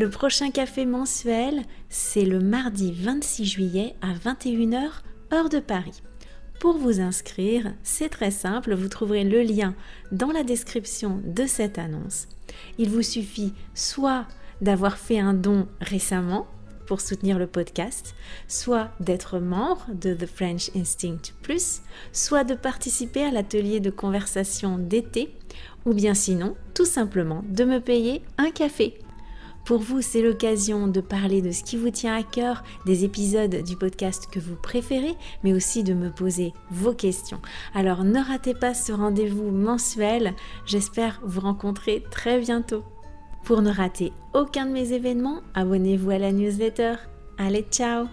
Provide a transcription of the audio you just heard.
Le prochain café mensuel, c'est le mardi 26 juillet à 21h, heure de Paris. Pour vous inscrire, c'est très simple, vous trouverez le lien dans la description de cette annonce. Il vous suffit soit d'avoir fait un don récemment pour soutenir le podcast, soit d'être membre de The French Instinct Plus, soit de participer à l'atelier de conversation d'été, ou bien sinon, tout simplement, de me payer un café. Pour vous, c'est l'occasion de parler de ce qui vous tient à cœur, des épisodes du podcast que vous préférez, mais aussi de me poser vos questions. Alors ne ratez pas ce rendez-vous mensuel, j'espère vous rencontrer très bientôt. Pour ne rater aucun de mes événements, abonnez-vous à la newsletter. Allez, ciao